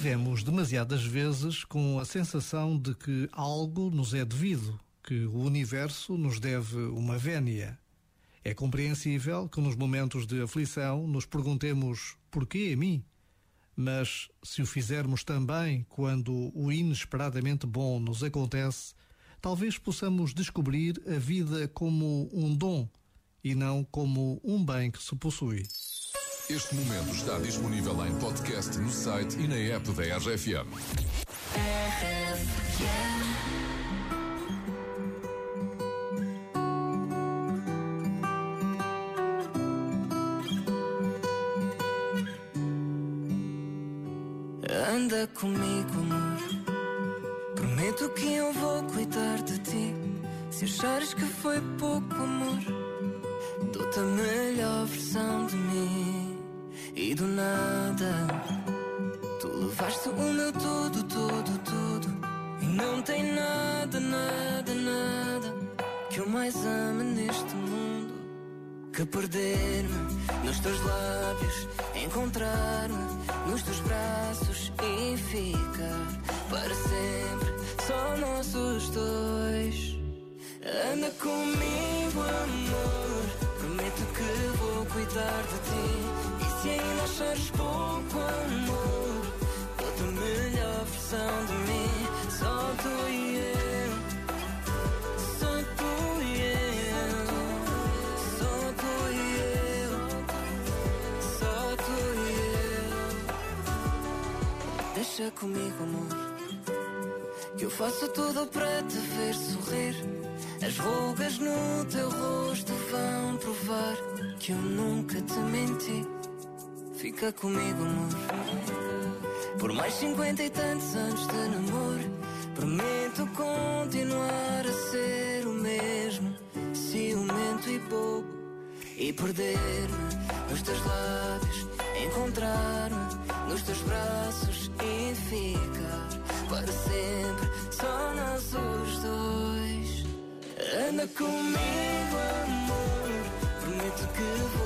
Vivemos demasiadas vezes com a sensação de que algo nos é devido, que o universo nos deve uma vénia. É compreensível que nos momentos de aflição nos perguntemos porquê a mim? Mas se o fizermos também quando o inesperadamente bom nos acontece, talvez possamos descobrir a vida como um dom e não como um bem que se possui. Este momento está disponível em podcast no site e na app da RFM. Anda comigo, amor. Prometo que eu vou cuidar de ti. Se achares que foi pouco amor, dou-te a melhor versão de mim. E do nada, tu levaste o meu tudo, tudo, tudo. E não tem nada, nada, nada que eu mais ame neste mundo que perder-me nos teus lábios, encontrar-me nos teus braços e ficar para sempre só nossos dois. Achares pouco amor, dou-te a melhor versão de mim. Só tu e eu. Só tu e eu. Só tu e eu. Só tu e eu. Deixa comigo, amor. Que eu faço tudo para te ver sorrir. As rugas no teu rosto vão provar que eu nunca te menti. Fica comigo, amor. Por mais cinquenta e tantos anos de namoro, prometo continuar a ser o mesmo, ciumento e bobo. E perder-me nos teus lábios, encontrar-me nos teus braços e ficar para sempre só nós os dois. Anda comigo, amor. Prometo que vou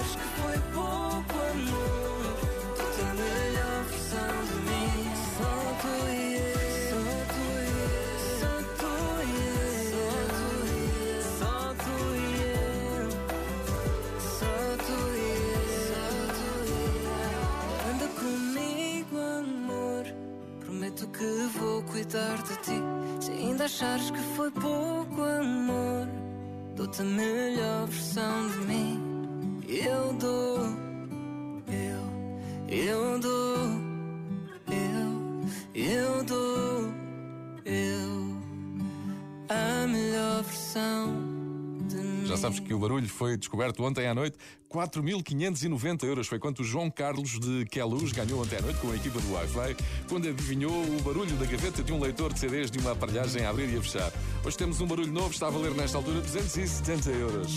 achares que foi pouco amor, dou-te a melhor versão de mim. Só tu e eu. que vou cuidar de ti. Se ainda achares que foi pouco amor, dou-te a melhor versão de mim. Eu dou, eu, eu dou, eu, eu dou, eu, a melhor versão. Já sabes que o barulho foi descoberto ontem à noite. 4.590 euros foi quanto o João Carlos de Queluz ganhou ontem à noite com a equipa do Wi-Fi, quando adivinhou o barulho da gaveta de um leitor de CDs de uma aparelhagem a abrir e a fechar. Hoje temos um barulho novo, está a valer nesta altura 270 euros.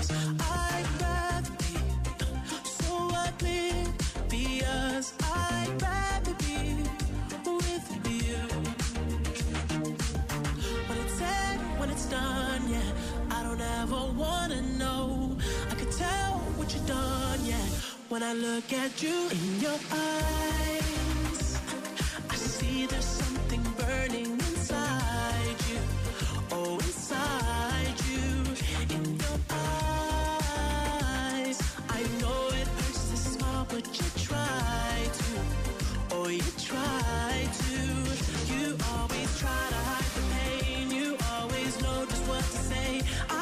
wanna know. I could tell what you've done, yeah. When I look at you in your eyes, I see there's something burning inside you. Oh, inside you, in your eyes. I know it hurts to smile, but you try to. Oh, you try to. You always try to hide the pain. You always know just what to say. I